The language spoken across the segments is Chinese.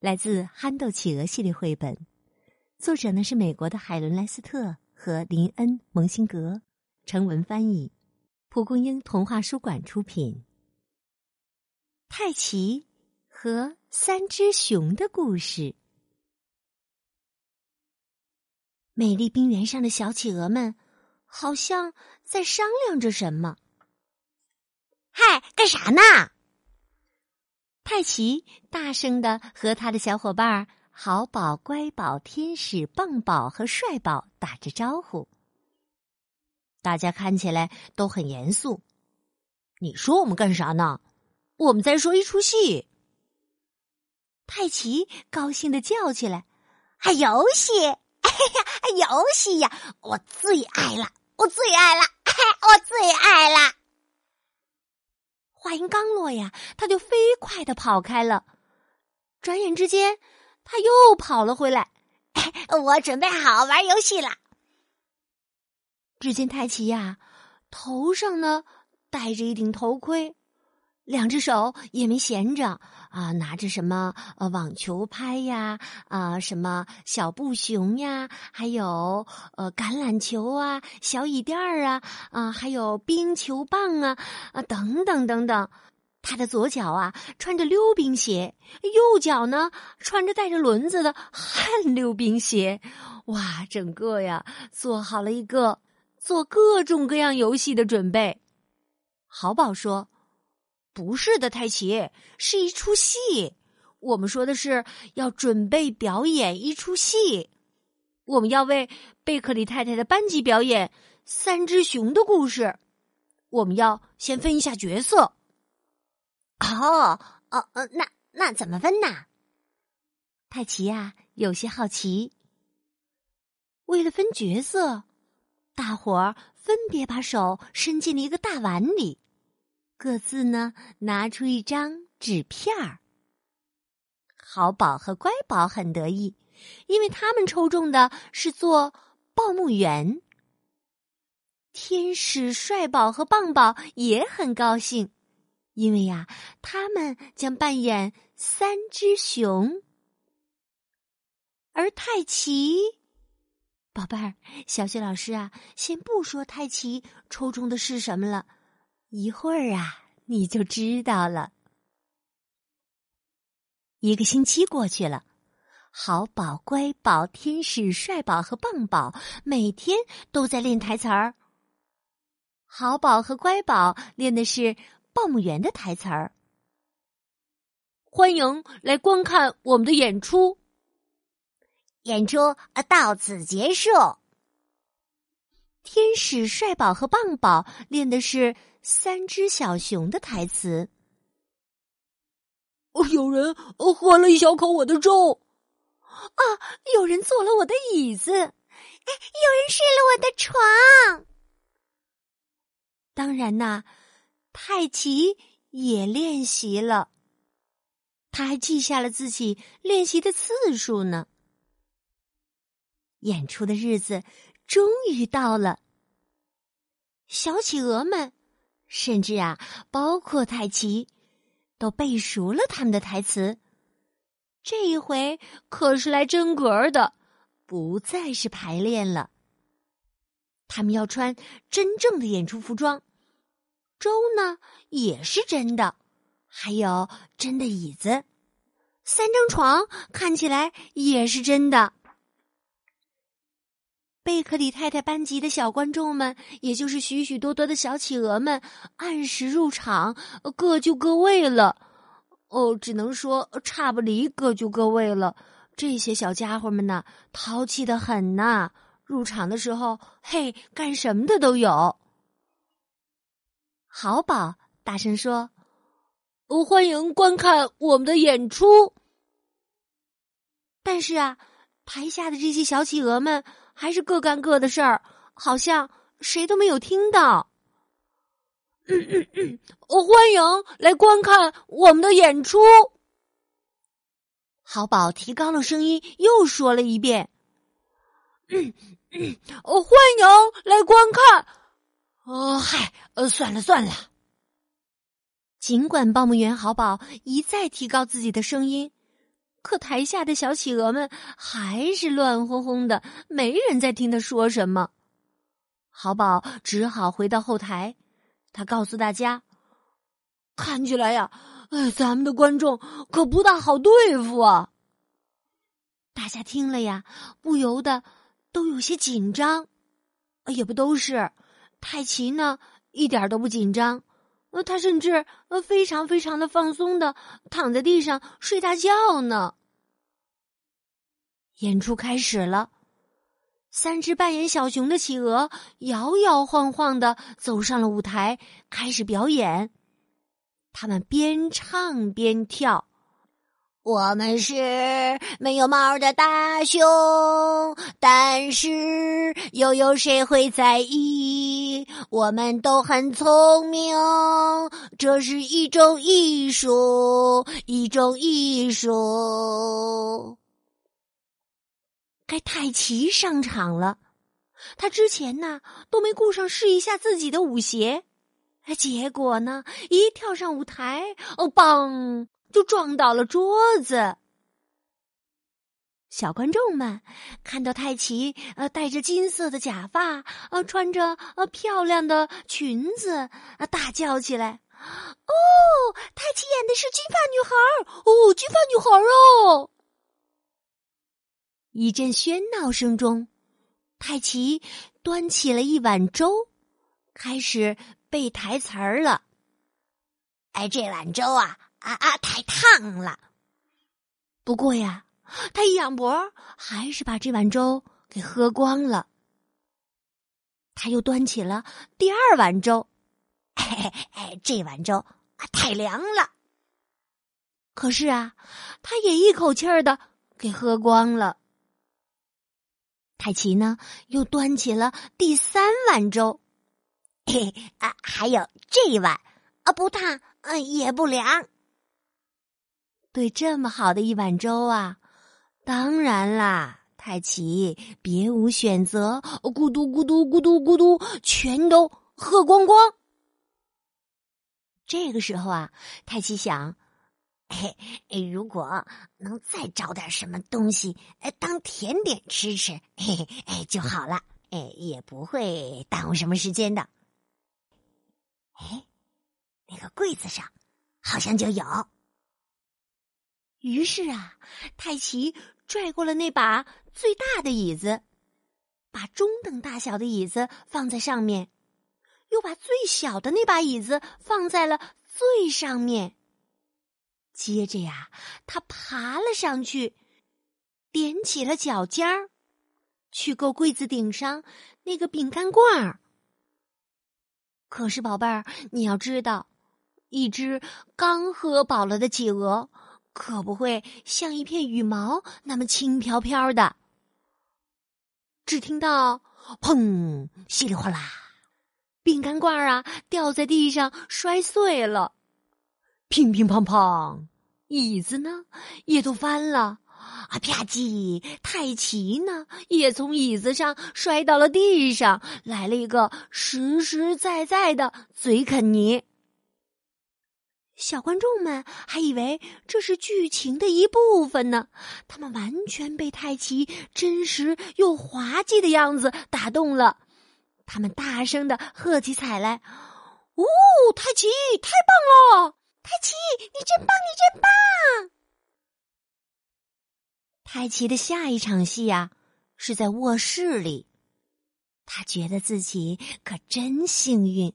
来自《憨豆企鹅》系列绘本，作者呢是美国的海伦·莱斯特和林恩·蒙辛格，成文翻译，蒲公英童话书馆出品。泰奇和三只熊的故事。美丽冰原上的小企鹅们好像在商量着什么。嗨，干啥呢？泰奇大声的和他的小伙伴好宝、乖宝、天使、棒宝和帅宝打着招呼。大家看起来都很严肃。你说我们干啥呢？我们在说一出戏。泰奇高兴的叫起来：“啊，游戏！哎呀，游戏呀！我最爱了，我最爱了，我最爱了！”话音刚落呀，他就飞快的跑开了。转眼之间，他又跑了回来。我准备好玩游戏了。只见泰奇呀，头上呢戴着一顶头盔。两只手也没闲着啊，拿着什么呃网球拍呀啊，什么小布熊呀，还有呃橄榄球啊，小椅垫儿啊啊，还有冰球棒啊啊等等等等。他的左脚啊穿着溜冰鞋，右脚呢穿着带着轮子的旱溜冰鞋。哇，整个呀做好了一个做各种各样游戏的准备。好宝说。不是的，泰奇，是一出戏。我们说的是要准备表演一出戏，我们要为贝克里太太的班级表演三只熊的故事。我们要先分一下角色。哦哦哦，那那怎么分呢？泰奇呀，有些好奇。为了分角色，大伙儿分别把手伸进了一个大碗里。各自呢拿出一张纸片儿。好宝和乖宝很得意，因为他们抽中的是做报幕员。天使帅宝和棒宝也很高兴，因为呀，他们将扮演三只熊。而泰奇，宝贝儿，小雪老师啊，先不说泰奇抽中的是什么了。一会儿啊，你就知道了。一个星期过去了，好宝、乖宝、天使、帅宝和棒宝每天都在练台词儿。好宝和乖宝练的是报幕员的台词儿。欢迎来观看我们的演出。演出到此结束。天使、帅宝和棒宝练的是。三只小熊的台词。有人喝了一小口我的粥，啊！有人坐了我的椅子，哎！有人睡了我的床。当然呐，泰奇也练习了，他还记下了自己练习的次数呢。演出的日子终于到了，小企鹅们。甚至啊，包括泰奇，都背熟了他们的台词。这一回可是来真格的，不再是排练了。他们要穿真正的演出服装，粥呢也是真的，还有真的椅子，三张床看起来也是真的。贝克里太太班级的小观众们，也就是许许多多的小企鹅们，按时入场，各就各位了。哦，只能说差不离，各就各位了。这些小家伙们呢，淘气的很呐。入场的时候，嘿，干什么的都有。好宝大声说：“欢迎观看我们的演出。”但是啊，台下的这些小企鹅们还是各干各的事儿，好像谁都没有听到。嗯嗯嗯，欢迎来观看我们的演出。好宝提高了声音，又说了一遍：“嗯嗯，欢迎来观看。”哦，嗨，呃，算了算了。尽管报幕员好宝一再提高自己的声音，可台下的小企鹅们还是乱哄哄的，没人在听他说什么。好宝只好回到后台，他告诉大家：“看起来呀。”哎，咱们的观众可不大好对付啊！大家听了呀，不由得都有些紧张。也不都是，泰奇呢，一点都不紧张。呃，他甚至呃非常非常的放松的躺在地上睡大觉呢。演出开始了，三只扮演小熊的企鹅摇摇晃晃的走上了舞台，开始表演。他们边唱边跳，我们是没有毛的大熊，但是又有谁会在意？我们都很聪明，这是一种艺术，一种艺术。该泰奇上场了，他之前呢都没顾上试一下自己的舞鞋。结果呢，一跳上舞台，哦，嘣，就撞倒了桌子。小观众们看到泰奇呃戴着金色的假发，呃穿着呃漂亮的裙子，啊大叫起来：“哦，泰奇演的是金发女孩儿哦，金发女孩儿哦！”一阵喧闹声中，泰奇端起了一碗粥，开始。背台词儿了，哎，这碗粥啊啊啊，太烫了。不过呀，他一仰脖，还是把这碗粥给喝光了。他又端起了第二碗粥，哎哎，这碗粥啊太凉了。可是啊，他也一口气儿的给喝光了。泰奇呢，又端起了第三碗粥。嘿啊，还有这一碗啊，不烫，嗯，也不凉。对这么好的一碗粥啊，当然啦，泰奇别无选择，咕嘟咕嘟咕嘟咕嘟，全都喝光光。这个时候啊，泰奇想，嘿，如果能再找点什么东西，哎，当甜点吃吃，嘿嘿，哎就好了，哎，也不会耽误什么时间的。哎，那个柜子上好像就有。于是啊，泰奇拽过了那把最大的椅子，把中等大小的椅子放在上面，又把最小的那把椅子放在了最上面。接着呀，他爬了上去，踮起了脚尖儿，去够柜子顶上那个饼干罐儿。可是，宝贝儿，你要知道，一只刚喝饱了的企鹅，可不会像一片羽毛那么轻飘飘的。只听到“砰”稀里哗啦，饼干罐啊掉在地上摔碎了；乒乒乓乓，椅子呢也都翻了。啊吧唧！泰奇呢，也从椅子上摔到了地上，来了一个实实在在的嘴啃泥。小观众们还以为这是剧情的一部分呢，他们完全被泰奇真实又滑稽的样子打动了，他们大声的喝起彩来：“哦，泰奇，太棒了！泰奇，你真棒，你真棒！”泰奇的下一场戏呀，是在卧室里。他觉得自己可真幸运，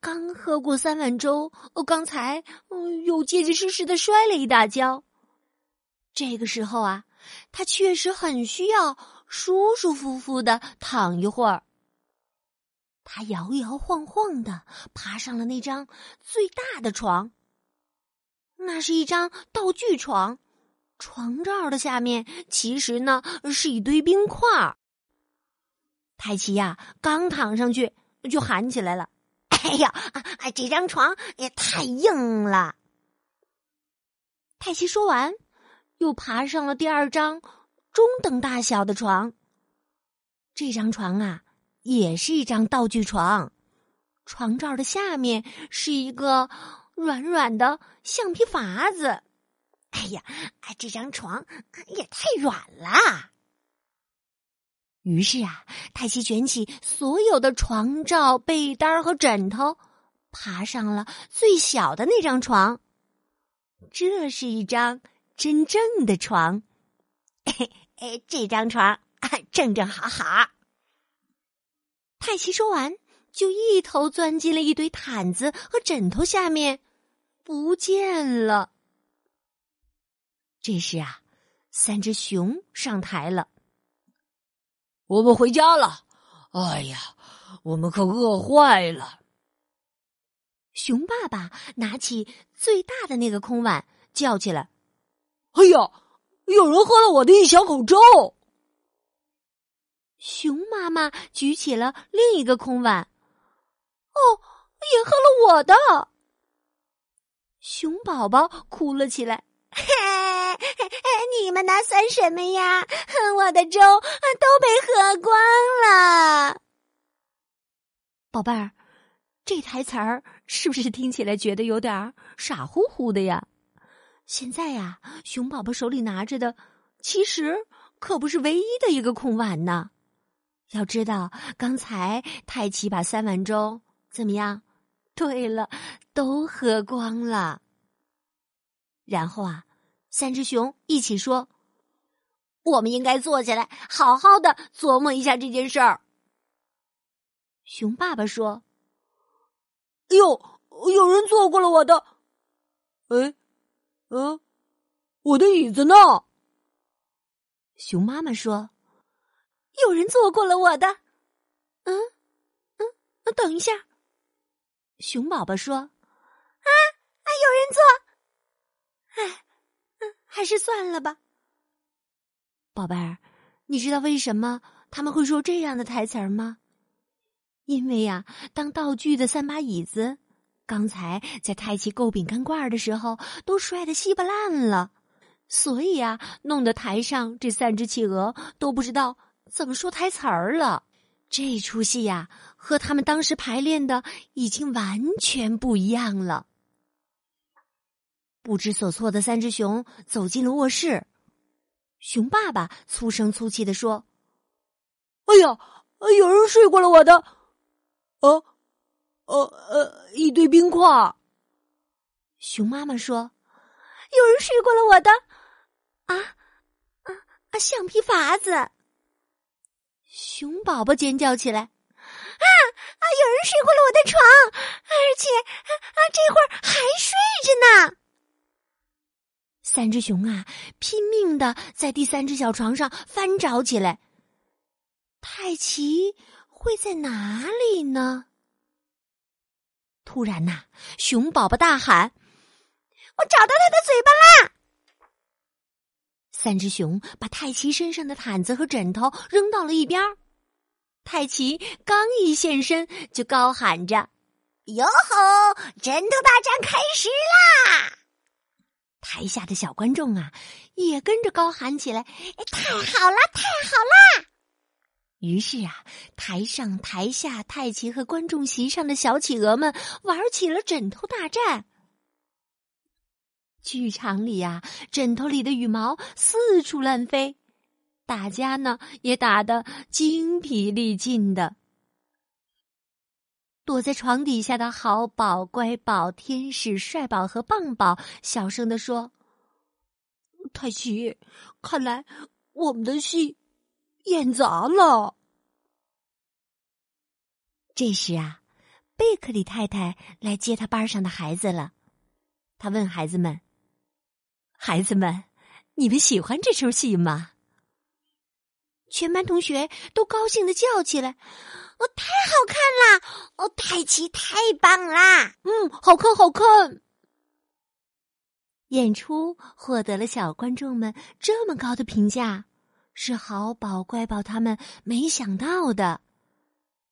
刚喝过三碗粥，刚才嗯又结结实实的摔了一大跤。这个时候啊，他确实很需要舒舒服服的躺一会儿。他摇摇晃晃的爬上了那张最大的床，那是一张道具床。床罩的下面其实呢是一堆冰块。泰奇呀，刚躺上去就喊起来了：“哎呀，啊这张床也太硬了！”泰奇说完，又爬上了第二张中等大小的床。这张床啊，也是一张道具床，床罩的下面是一个软软的橡皮筏子。哎呀，啊这张床也太软了。于是啊，泰西卷起所有的床罩、被单和枕头，爬上了最小的那张床。这是一张真正的床，哎，这张床啊正正好好。泰西说完，就一头钻进了一堆毯子和枕头下面，不见了。这时啊，三只熊上台了。我们回家了。哎呀，我们可饿坏了。熊爸爸拿起最大的那个空碗，叫起来：“哎呀，有人喝了我的一小口粥！”熊妈妈举起了另一个空碗，“哦，也喝了我的。”熊宝宝哭了起来。你们那算什么呀？我的粥都被喝光了。宝贝儿，这台词儿是不是听起来觉得有点傻乎乎的呀？现在呀，熊宝宝手里拿着的其实可不是唯一的一个空碗呢。要知道，刚才太奇把三碗粥怎么样？对了，都喝光了。然后啊。三只熊一起说：“我们应该坐下来，好好的琢磨一下这件事儿。”熊爸爸说：“哟，有人坐过了我的，哎，嗯，我的椅子呢？”熊妈妈说：“有人坐过了我的，嗯嗯，等一下。”熊宝宝说：“啊啊，有人坐，哎。”还是算了吧，宝贝儿，你知道为什么他们会说这样的台词儿吗？因为呀，当道具的三把椅子刚才在太极够饼干罐的时候都摔得稀巴烂了，所以啊，弄得台上这三只企鹅都不知道怎么说台词儿了。这出戏呀，和他们当时排练的已经完全不一样了。不知所措的三只熊走进了卧室，熊爸爸粗声粗气的说：“哎呀，有人睡过了我的，呃，呃呃，一堆冰块。”熊妈妈说：“有人睡过了我的，啊啊啊，橡皮筏子。”熊宝宝尖叫起来：“啊啊，有人睡过了我的床，而且啊，这会儿还睡着呢。”三只熊啊，拼命的在第三只小床上翻找起来。泰奇会在哪里呢？突然呐，熊宝宝大喊：“我找到他的嘴巴啦！”三只熊把泰奇身上的毯子和枕头扔到了一边。泰奇刚一现身，就高喊着：“哟吼！枕头大战开始啦！”台下的小观众啊，也跟着高喊起来：“太好了，太好了！”于是啊，台上台下，太极和观众席上的小企鹅们玩起了枕头大战。剧场里呀，枕头里的羽毛四处乱飞，大家呢也打得精疲力尽的。躲在床底下的好宝、乖宝、天使、帅宝和棒宝小声的说：“太奇，看来我们的戏演砸了。”这时啊，贝克里太太来接他班上的孩子了。他问孩子们：“孩子们，你们喜欢这出戏吗？”全班同学都高兴的叫起来。哦，太好看啦！哦，太奇太棒啦！嗯，好看，好看。演出获得了小观众们这么高的评价，是好宝乖宝他们没想到的。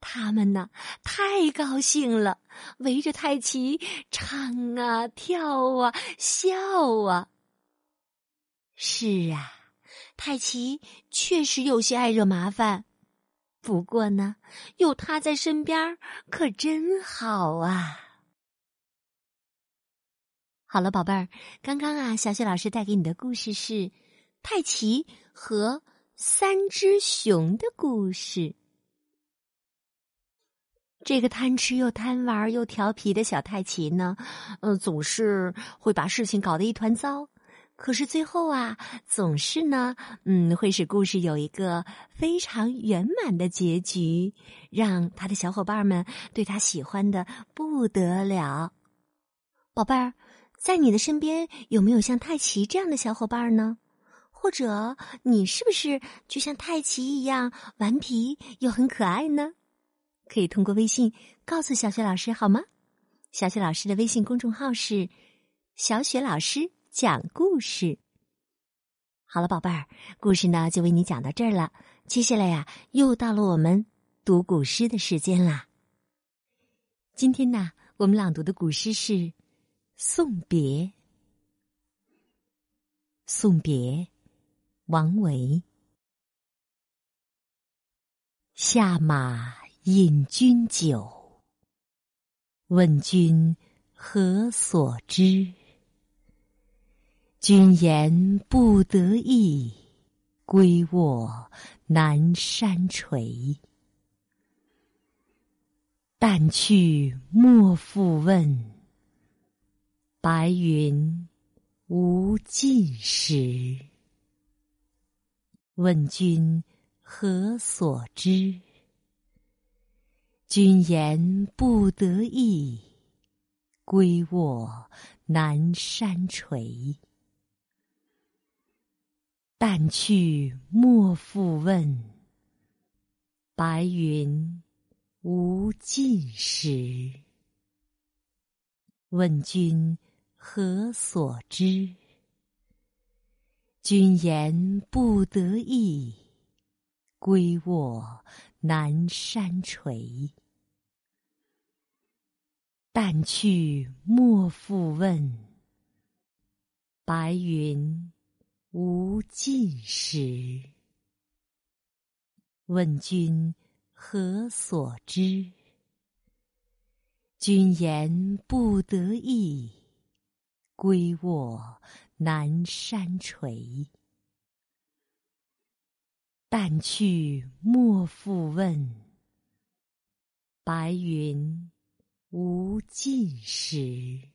他们呢，太高兴了，围着太奇唱啊、跳啊、笑啊。是啊，太奇确实有些爱惹麻烦，不过呢，有他在身边可真好啊。好了，宝贝儿，刚刚啊，小雪老师带给你的故事是泰奇和三只熊的故事。这个贪吃又贪玩又调皮的小泰奇呢，嗯，总是会把事情搞得一团糟。可是最后啊，总是呢，嗯，会使故事有一个非常圆满的结局，让他的小伙伴们对他喜欢的不得了。宝贝儿，在你的身边有没有像泰奇这样的小伙伴呢？或者你是不是就像泰奇一样顽皮又很可爱呢？可以通过微信告诉小雪老师好吗？小雪老师的微信公众号是“小雪老师讲故事”。好了，宝贝儿，故事呢就为你讲到这儿了。接下来呀，又到了我们读古诗的时间啦。今天呢，我们朗读的古诗是《送别》。送别，王维。下马。饮君酒，问君何所知？君言不得意，归卧南山陲。但去莫复问，白云无尽时。问君何所知？君言不得意，归卧南山陲。但去莫复问，白云无尽时。问君何所知？君言不得意，归卧南山陲。但去莫复问，白云无尽时。问君何所知？君言不得意，归卧南山陲。但去莫复问，白云。无尽时。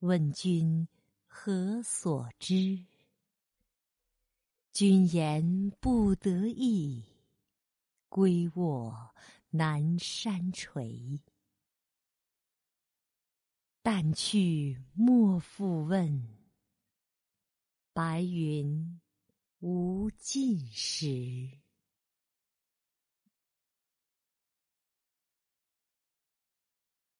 问君何所知？君言不得意，归卧南山陲。但去莫复问，白云无尽时。